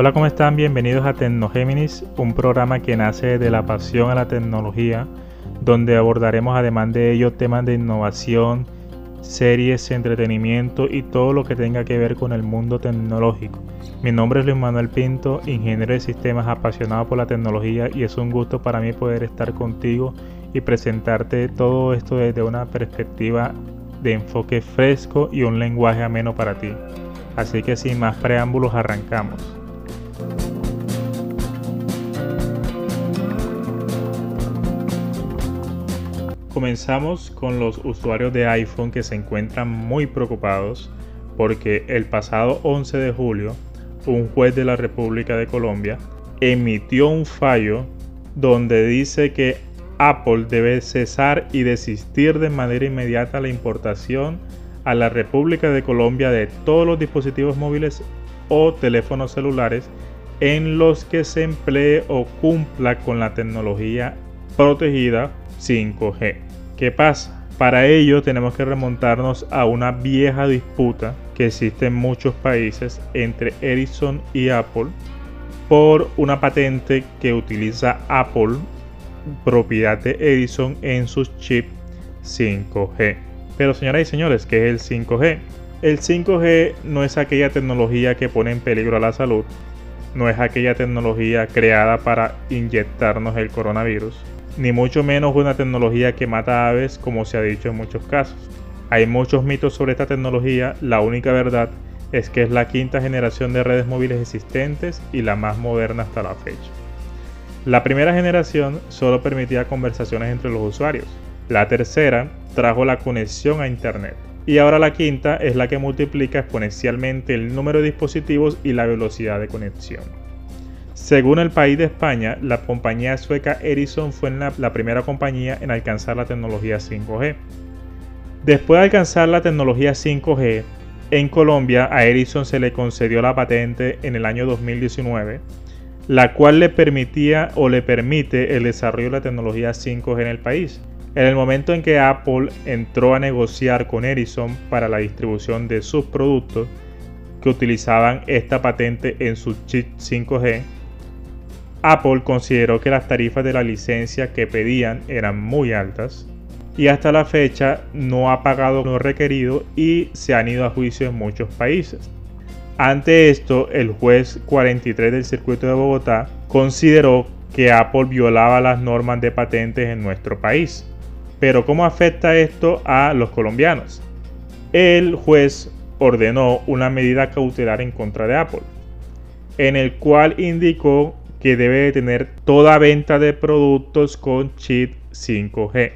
Hola, ¿cómo están? Bienvenidos a Tecnogéminis, un programa que nace de la pasión a la tecnología, donde abordaremos además de ello temas de innovación, series, entretenimiento y todo lo que tenga que ver con el mundo tecnológico. Mi nombre es Luis Manuel Pinto, ingeniero de sistemas apasionado por la tecnología y es un gusto para mí poder estar contigo y presentarte todo esto desde una perspectiva de enfoque fresco y un lenguaje ameno para ti. Así que sin más preámbulos arrancamos. Comenzamos con los usuarios de iPhone que se encuentran muy preocupados porque el pasado 11 de julio un juez de la República de Colombia emitió un fallo donde dice que Apple debe cesar y desistir de manera inmediata la importación a la República de Colombia de todos los dispositivos móviles o teléfonos celulares en los que se emplee o cumpla con la tecnología protegida 5G. ¿Qué pasa? Para ello tenemos que remontarnos a una vieja disputa que existe en muchos países entre Ericsson y Apple por una patente que utiliza Apple, propiedad de Edison, en sus chips 5G. Pero señoras y señores, ¿qué es el 5G? El 5G no es aquella tecnología que pone en peligro a la salud, no es aquella tecnología creada para inyectarnos el coronavirus, ni mucho menos una tecnología que mata aves como se ha dicho en muchos casos. Hay muchos mitos sobre esta tecnología, la única verdad es que es la quinta generación de redes móviles existentes y la más moderna hasta la fecha. La primera generación solo permitía conversaciones entre los usuarios. La tercera trajo la conexión a Internet. Y ahora la quinta es la que multiplica exponencialmente el número de dispositivos y la velocidad de conexión. Según el país de España, la compañía sueca Ericsson fue la, la primera compañía en alcanzar la tecnología 5G. Después de alcanzar la tecnología 5G, en Colombia a Ericsson se le concedió la patente en el año 2019, la cual le permitía o le permite el desarrollo de la tecnología 5G en el país. En el momento en que Apple entró a negociar con Ericsson para la distribución de sus productos que utilizaban esta patente en su chip 5G, Apple consideró que las tarifas de la licencia que pedían eran muy altas y hasta la fecha no ha pagado lo requerido y se han ido a juicio en muchos países. Ante esto, el juez 43 del circuito de Bogotá consideró que Apple violaba las normas de patentes en nuestro país. Pero ¿cómo afecta esto a los colombianos? El juez ordenó una medida cautelar en contra de Apple, en el cual indicó que debe tener toda venta de productos con chip 5G.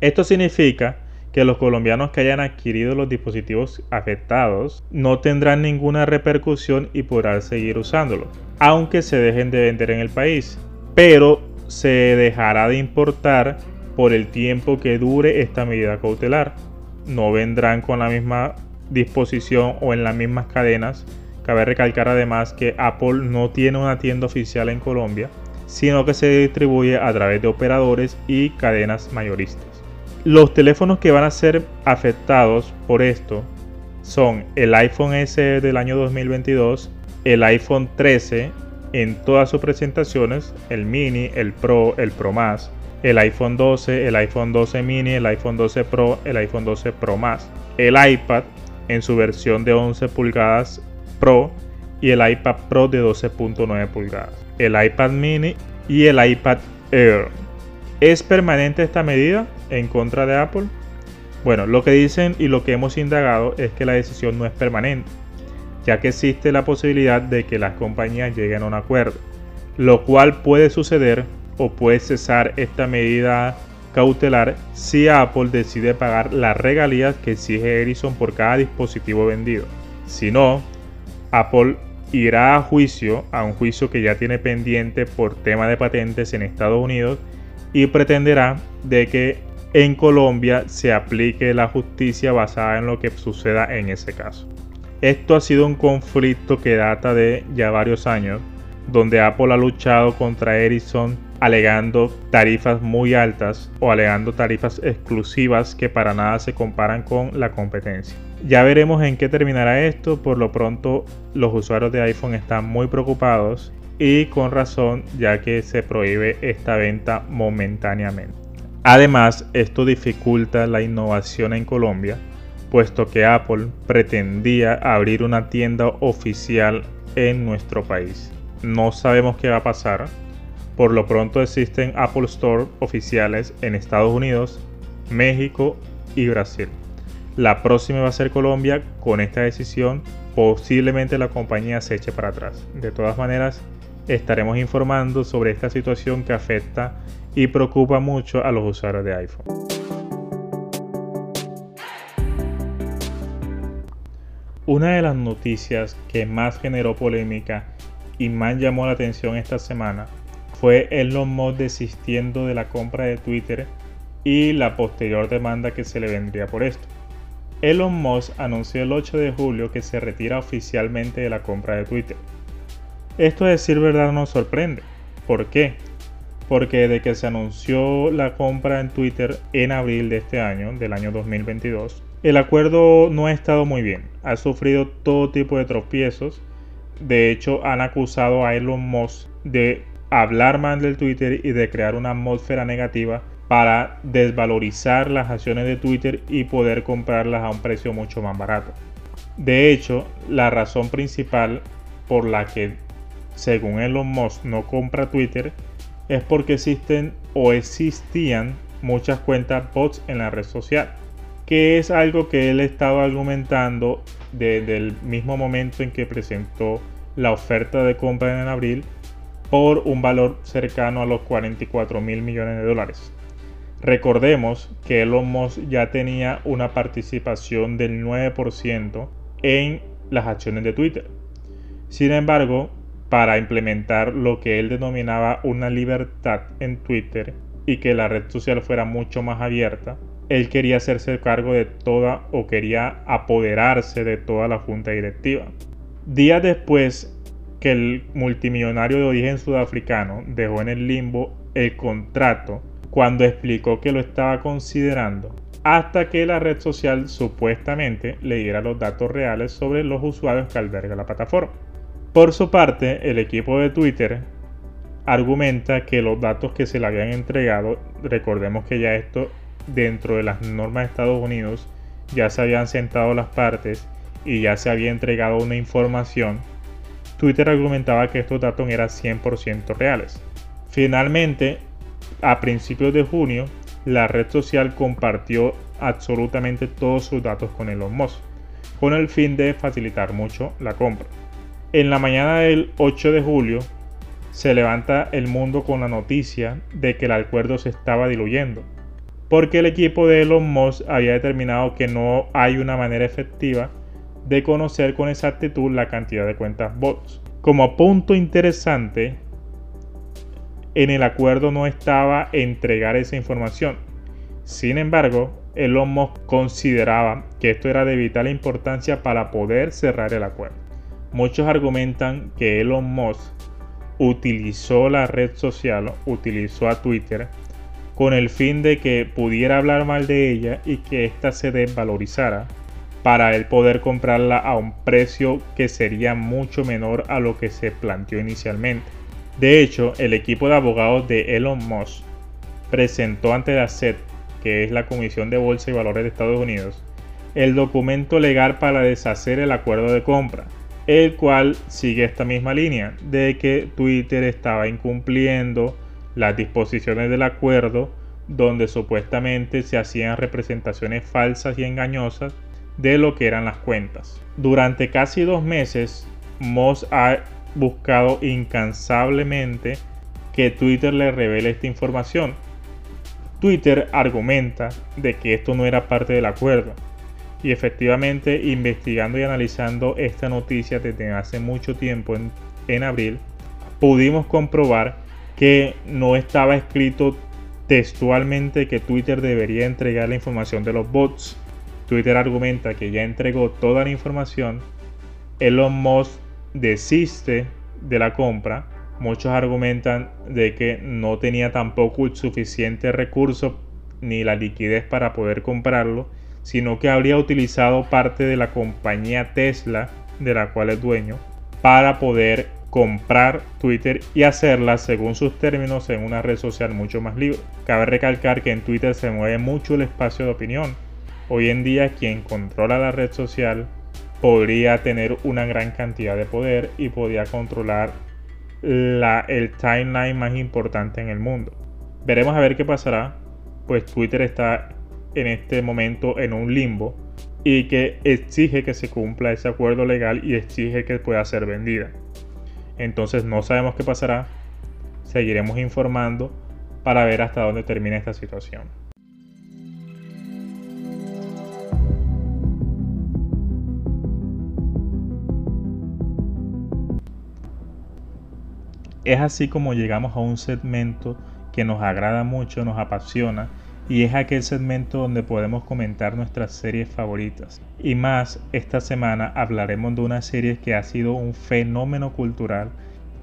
Esto significa que los colombianos que hayan adquirido los dispositivos afectados no tendrán ninguna repercusión y podrán seguir usándolo, aunque se dejen de vender en el país, pero se dejará de importar por el tiempo que dure esta medida cautelar. No vendrán con la misma disposición o en las mismas cadenas. Cabe recalcar además que Apple no tiene una tienda oficial en Colombia, sino que se distribuye a través de operadores y cadenas mayoristas. Los teléfonos que van a ser afectados por esto son el iPhone S del año 2022, el iPhone 13 en todas sus presentaciones, el mini, el Pro, el Pro Más, el iPhone 12, el iPhone 12 mini, el iPhone 12 Pro, el iPhone 12 Pro Más, el iPad en su versión de 11 pulgadas Y el iPad Pro de 12.9 pulgadas, el iPad mini y el iPad Air. ¿Es permanente esta medida? en contra de Apple? Bueno, lo que dicen y lo que hemos indagado es que la decisión no es permanente, ya que existe la posibilidad de que las compañías lleguen a un acuerdo, lo cual puede suceder o puede cesar esta medida cautelar si Apple decide pagar las regalías que exige Ericsson por cada dispositivo vendido. Si no, Apple irá a juicio, a un juicio que ya tiene pendiente por tema de patentes en Estados Unidos y pretenderá de que en Colombia se aplique la justicia basada en lo que suceda en ese caso. Esto ha sido un conflicto que data de ya varios años, donde Apple ha luchado contra Ericsson alegando tarifas muy altas o alegando tarifas exclusivas que para nada se comparan con la competencia. Ya veremos en qué terminará esto, por lo pronto los usuarios de iPhone están muy preocupados y con razón ya que se prohíbe esta venta momentáneamente. Además, esto dificulta la innovación en Colombia, puesto que Apple pretendía abrir una tienda oficial en nuestro país. No sabemos qué va a pasar. Por lo pronto existen Apple Store oficiales en Estados Unidos, México y Brasil. La próxima va a ser Colombia. Con esta decisión posiblemente la compañía se eche para atrás. De todas maneras, estaremos informando sobre esta situación que afecta y preocupa mucho a los usuarios de iPhone. Una de las noticias que más generó polémica y más llamó la atención esta semana fue Elon Musk desistiendo de la compra de Twitter y la posterior demanda que se le vendría por esto. Elon Musk anunció el 8 de julio que se retira oficialmente de la compra de Twitter. Esto a decir verdad nos sorprende. ¿Por qué? porque de que se anunció la compra en Twitter en abril de este año, del año 2022, el acuerdo no ha estado muy bien, ha sufrido todo tipo de tropiezos, de hecho han acusado a Elon Musk de hablar mal del Twitter y de crear una atmósfera negativa para desvalorizar las acciones de Twitter y poder comprarlas a un precio mucho más barato. De hecho, la razón principal por la que, según Elon Musk, no compra Twitter es porque existen o existían muchas cuentas bots en la red social, que es algo que él estaba argumentando desde el mismo momento en que presentó la oferta de compra en abril por un valor cercano a los 44 mil millones de dólares. Recordemos que Elon Musk ya tenía una participación del 9% en las acciones de Twitter. Sin embargo, para implementar lo que él denominaba una libertad en Twitter y que la red social fuera mucho más abierta, él quería hacerse cargo de toda o quería apoderarse de toda la junta directiva. Días después que el multimillonario de origen sudafricano dejó en el limbo el contrato cuando explicó que lo estaba considerando, hasta que la red social supuestamente le diera los datos reales sobre los usuarios que alberga la plataforma. Por su parte, el equipo de Twitter argumenta que los datos que se le habían entregado, recordemos que ya esto dentro de las normas de Estados Unidos ya se habían sentado las partes y ya se había entregado una información, Twitter argumentaba que estos datos eran 100% reales. Finalmente, a principios de junio, la red social compartió absolutamente todos sus datos con Elon Musk, con el fin de facilitar mucho la compra. En la mañana del 8 de julio se levanta el mundo con la noticia de que el acuerdo se estaba diluyendo, porque el equipo de Elon Musk había determinado que no hay una manera efectiva de conocer con exactitud la cantidad de cuentas bots. Como punto interesante, en el acuerdo no estaba entregar esa información. Sin embargo, Elon Musk consideraba que esto era de vital importancia para poder cerrar el acuerdo. Muchos argumentan que Elon Musk utilizó la red social, utilizó a Twitter, con el fin de que pudiera hablar mal de ella y que ésta se desvalorizara para él poder comprarla a un precio que sería mucho menor a lo que se planteó inicialmente. De hecho, el equipo de abogados de Elon Musk presentó ante la SED, que es la Comisión de Bolsa y Valores de Estados Unidos, el documento legal para deshacer el acuerdo de compra, el cual sigue esta misma línea de que Twitter estaba incumpliendo las disposiciones del acuerdo donde supuestamente se hacían representaciones falsas y engañosas de lo que eran las cuentas. Durante casi dos meses, Moss ha buscado incansablemente que Twitter le revele esta información. Twitter argumenta de que esto no era parte del acuerdo, y efectivamente, investigando y analizando esta noticia desde hace mucho tiempo, en, abril, pudimos comprobar que no estaba escrito textualmente que Twitter debería entregar la información de los bots. Twitter argumenta que ya entregó toda la información. Elon Musk desiste de la compra. Muchos argumentan de que no tenía tampoco suficiente recurso ni la liquidez para poder comprarlo sino que habría utilizado parte de la compañía Tesla, de la cual es dueño, para poder comprar Twitter y hacerla según sus términos en una red social mucho más libre. Cabe recalcar que en Twitter se mueve mucho el espacio de opinión. Hoy en día quien controla la red social podría tener una gran cantidad de poder y podría controlar la, el timeline más importante en el mundo. Veremos a ver qué pasará, pues Twitter está en este momento en un limbo y que exige que se cumpla ese acuerdo legal y exige que pueda ser vendida. Entonces no sabemos qué pasará, seguiremos informando para ver hasta dónde termina esta situación. Es así como llegamos a un segmento que nos agrada mucho, nos apasiona y es aquel segmento donde podemos comentar nuestras series favoritas. Y más, esta semana hablaremos de una serie que ha sido un fenómeno cultural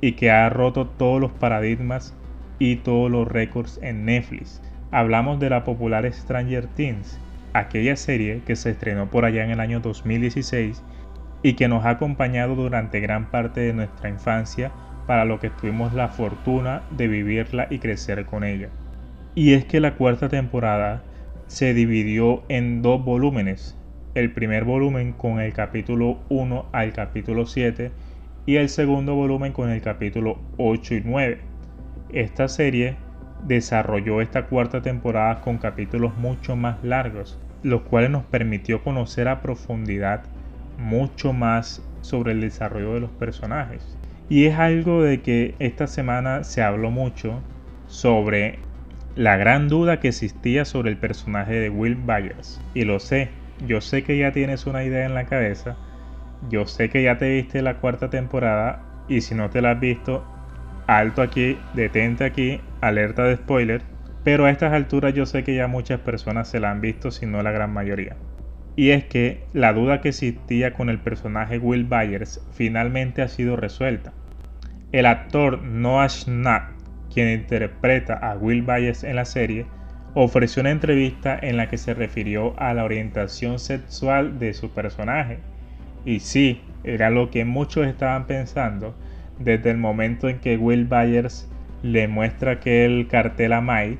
y que ha roto todos los paradigmas y todos los récords en Netflix. Hablamos de la popular Stranger Things, aquella serie que se estrenó por allá en el año 2016 y que nos ha acompañado durante gran parte de nuestra infancia para lo que tuvimos la fortuna de vivirla y crecer con ella. Y es que la cuarta temporada se dividió en dos volúmenes. El primer volumen con el capítulo 1 al capítulo 7 y el segundo volumen con el capítulo 8 y 9. Esta serie desarrolló esta cuarta temporada con capítulos mucho más largos, los cuales nos permitió conocer a profundidad mucho más sobre el desarrollo de los personajes. Y es algo de que esta semana se habló mucho sobre la gran duda que existía sobre el personaje de Will Byers. Y lo sé, yo sé que ya tienes una idea en la cabeza, yo sé que ya te viste la cuarta temporada y si no te la has visto, alto aquí, detente aquí, alerta de spoiler. Pero a estas alturas yo sé que ya muchas personas se la han visto, si no la gran mayoría. Y es que la duda que existía con el personaje Will Byers finalmente ha sido resuelta. El actor Noah Schnapp, quien interpreta a Will Byers en la serie, ofreció una entrevista en la que se refirió a la orientación sexual de su personaje. Y sí, era lo que muchos estaban pensando desde el momento en que Will Byers le muestra aquel cartel a Mai,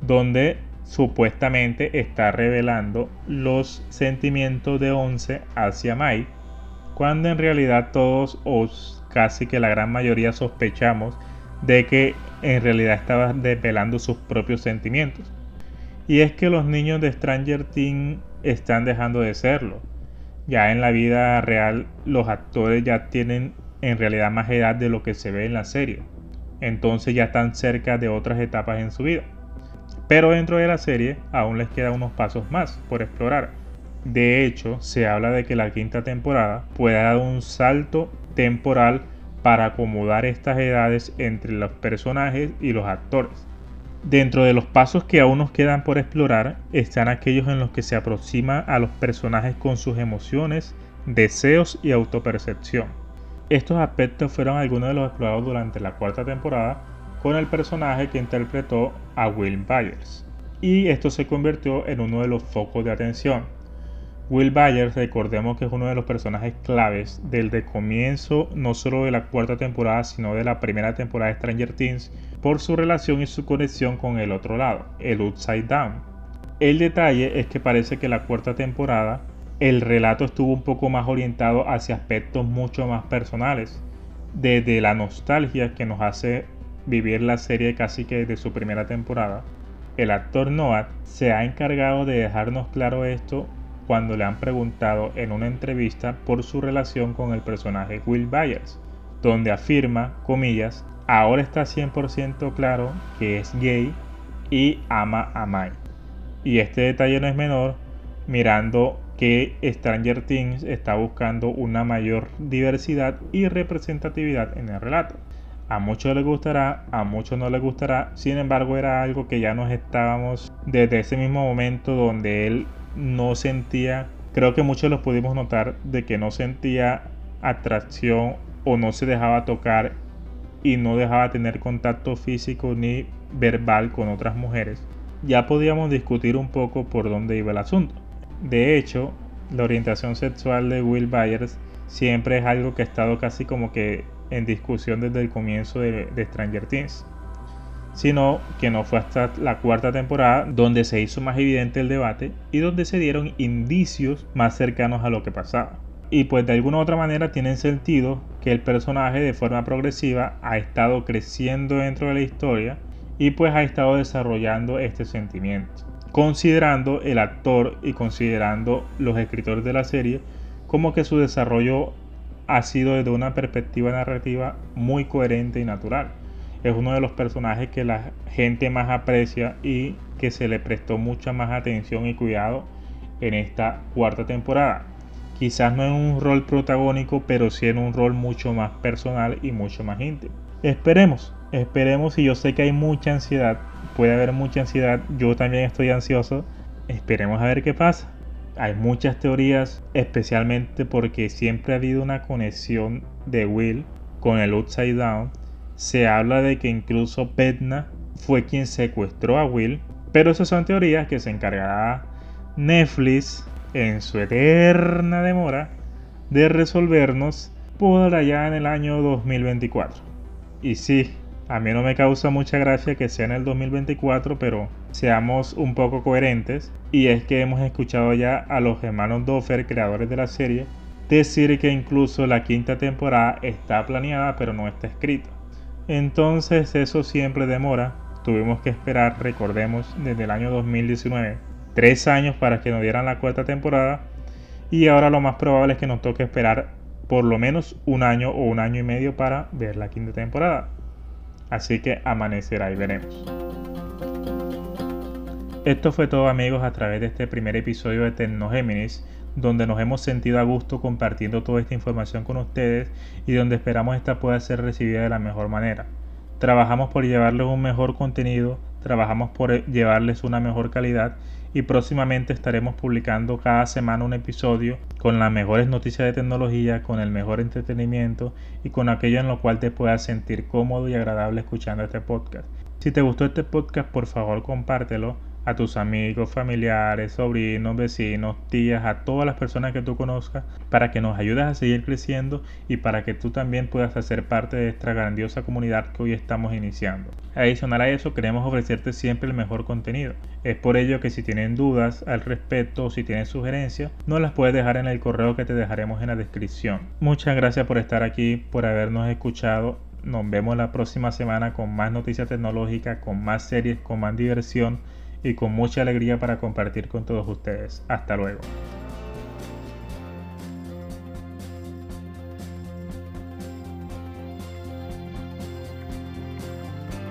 donde supuestamente está revelando los sentimientos de Once hacia Mai, cuando en realidad todos os casi que la gran mayoría sospechamos de que en realidad estaba desvelando sus propios sentimientos. Y es que los niños de Stranger Things están dejando de serlo. Ya en la vida real los actores ya tienen en realidad más edad de lo que se ve en la serie. Entonces ya están cerca de otras etapas en su vida. Pero dentro de la serie aún les quedan unos pasos más por explorar. De hecho, se habla de que la quinta temporada pueda dar un salto temporal para acomodar estas edades entre los personajes y los actores. Dentro de los pasos que aún nos quedan por explorar están aquellos en los que se aproxima a los personajes con sus emociones, deseos y autopercepción. Estos aspectos fueron algunos de los explorados durante la cuarta temporada con el personaje que interpretó a Will Byers. Y esto se convirtió en uno de los focos de atención, Will Byers, recordemos que es uno de los personajes claves del de comienzo no solo de la cuarta temporada, sino de la primera temporada de Stranger Things, por su relación y su conexión con el otro lado, el Upside Down. El detalle es que parece que la cuarta temporada el relato estuvo un poco más orientado hacia aspectos mucho más personales, desde la nostalgia que nos hace vivir la serie casi que desde su primera temporada. El actor Noah se ha encargado de dejarnos claro esto cuando le han preguntado en una entrevista por su relación con el personaje Will Byers, donde afirma, comillas, ahora está 100% claro que es gay y ama a Mai. Y este detalle no es menor, mirando que Stranger Things está buscando una mayor diversidad y representatividad en el relato. A muchos les gustará, a muchos no les gustará, sin embargo era algo que ya nos estábamos desde ese mismo momento donde él no sentía, creo que muchos los pudimos notar, de que no sentía atracción o no se dejaba tocar y no dejaba tener contacto físico ni verbal con otras mujeres, ya podíamos discutir un poco por dónde iba el asunto. De hecho, la orientación sexual de Will Byers siempre es algo que ha estado casi como que en discusión desde el comienzo de, Stranger Things sino que no fue hasta la cuarta temporada donde se hizo más evidente el debate y donde se dieron indicios más cercanos a lo que pasaba. Y pues de alguna u otra manera tiene sentido que el personaje de forma progresiva ha estado creciendo dentro de la historia y pues ha estado desarrollando este sentimiento. Considerando el actor y considerando los escritores de la serie como que su desarrollo ha sido desde una perspectiva narrativa muy coherente y natural es uno de los personajes que la gente más aprecia y que se le prestó mucha más atención y cuidado en esta cuarta temporada. Quizás no en un rol protagónico, pero sí en un rol mucho más personal y mucho más íntimo. Esperemos, esperemos y yo sé que hay mucha ansiedad, puede haber mucha ansiedad, yo también estoy ansioso, esperemos a ver qué pasa. Hay muchas teorías, especialmente porque siempre ha habido una conexión de Will con el Upside Down se habla de que incluso Petna fue quien secuestró a Will, pero esas son teorías que se encargará Netflix en su eterna demora de resolvernos por allá en el año 2024. Y sí, a mí no me causa mucha gracia que sea en el 2024, pero seamos un poco coherentes. Y es que hemos escuchado ya a los hermanos Doffer, creadores de la serie, decir que incluso la quinta temporada está planeada pero no está escrita. Entonces eso siempre demora. Tuvimos que esperar, recordemos, desde el año 2019, tres años para que nos dieran la cuarta temporada. Y ahora lo más probable es que nos toque esperar por lo menos un año o un año y medio para ver la quinta temporada. Así que amanecerá y veremos. Esto fue todo amigos a través de este primer episodio de Tecnogéminis donde nos hemos sentido a gusto compartiendo toda esta información con ustedes y donde esperamos esta pueda ser recibida de la mejor manera. Trabajamos por llevarles un mejor contenido, trabajamos por llevarles una mejor calidad y próximamente estaremos publicando cada semana un episodio con las mejores noticias de tecnología, con el mejor entretenimiento y con aquello en lo cual te puedas sentir cómodo y agradable escuchando este podcast. Si te gustó este podcast, por favor compártelo a tus amigos, familiares, sobrinos, vecinos, tías, a todas las personas que tú conozcas, para que nos ayudes a seguir creciendo y para que tú también puedas hacer parte de esta grandiosa comunidad que hoy estamos iniciando. Adicional a eso, queremos ofrecerte siempre el mejor contenido. Es por ello que si tienen dudas al respecto o si tienen sugerencias, nos las puedes dejar en el correo que te dejaremos en la descripción. Muchas gracias por estar aquí, por habernos escuchado nos vemos la próxima semana con más noticias tecnológicas, con más series, con más diversión y con mucha alegría para compartir con todos ustedes. Hasta luego.